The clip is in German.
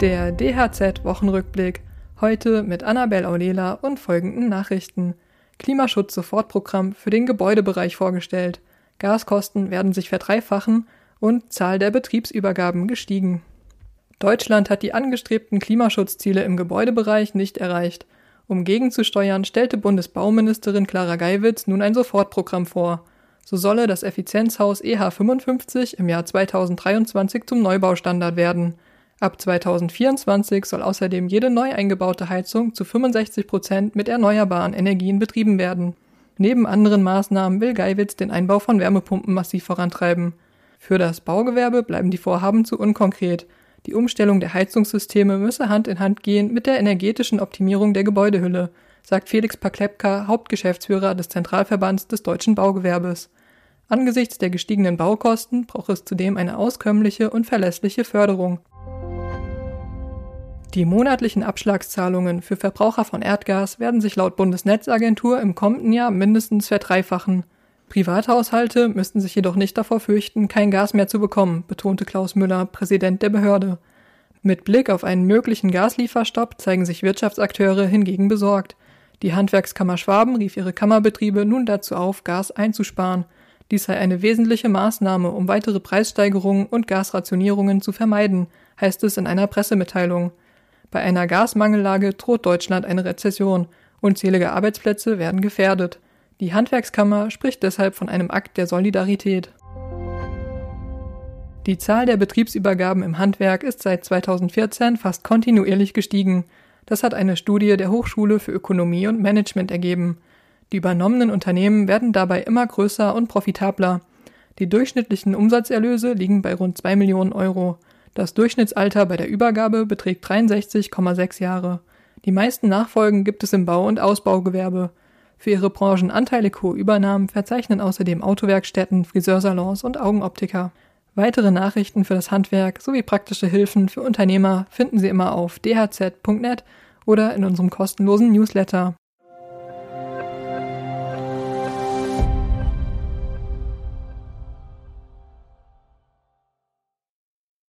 Der DHZ-Wochenrückblick. Heute mit Annabel Aulela und folgenden Nachrichten. Klimaschutz-Sofortprogramm für den Gebäudebereich vorgestellt. Gaskosten werden sich verdreifachen und Zahl der Betriebsübergaben gestiegen. Deutschland hat die angestrebten Klimaschutzziele im Gebäudebereich nicht erreicht. Um gegenzusteuern, stellte Bundesbauministerin Clara Geiwitz nun ein Sofortprogramm vor. So solle das Effizienzhaus EH55 im Jahr 2023 zum Neubaustandard werden. Ab 2024 soll außerdem jede neu eingebaute Heizung zu 65 Prozent mit erneuerbaren Energien betrieben werden. Neben anderen Maßnahmen will Geiwitz den Einbau von Wärmepumpen massiv vorantreiben. Für das Baugewerbe bleiben die Vorhaben zu unkonkret. Die Umstellung der Heizungssysteme müsse Hand in Hand gehen mit der energetischen Optimierung der Gebäudehülle, sagt Felix Paklepka, Hauptgeschäftsführer des Zentralverbands des deutschen Baugewerbes. Angesichts der gestiegenen Baukosten braucht es zudem eine auskömmliche und verlässliche Förderung. Die monatlichen Abschlagszahlungen für Verbraucher von Erdgas werden sich laut Bundesnetzagentur im kommenden Jahr mindestens verdreifachen. Privathaushalte müssten sich jedoch nicht davor fürchten, kein Gas mehr zu bekommen, betonte Klaus Müller, Präsident der Behörde. Mit Blick auf einen möglichen Gaslieferstopp zeigen sich Wirtschaftsakteure hingegen besorgt. Die Handwerkskammer Schwaben rief ihre Kammerbetriebe nun dazu auf, Gas einzusparen – dies sei eine wesentliche Maßnahme, um weitere Preissteigerungen und Gasrationierungen zu vermeiden, heißt es in einer Pressemitteilung. Bei einer Gasmangellage droht Deutschland eine Rezession, unzählige Arbeitsplätze werden gefährdet. Die Handwerkskammer spricht deshalb von einem Akt der Solidarität. Die Zahl der Betriebsübergaben im Handwerk ist seit 2014 fast kontinuierlich gestiegen. Das hat eine Studie der Hochschule für Ökonomie und Management ergeben. Die übernommenen Unternehmen werden dabei immer größer und profitabler. Die durchschnittlichen Umsatzerlöse liegen bei rund 2 Millionen Euro. Das Durchschnittsalter bei der Übergabe beträgt 63,6 Jahre. Die meisten Nachfolgen gibt es im Bau- und Ausbaugewerbe. Für ihre Branchen anteilige hohe Übernahmen verzeichnen außerdem Autowerkstätten, Friseursalons und Augenoptiker. Weitere Nachrichten für das Handwerk sowie praktische Hilfen für Unternehmer finden Sie immer auf dhz.net oder in unserem kostenlosen Newsletter.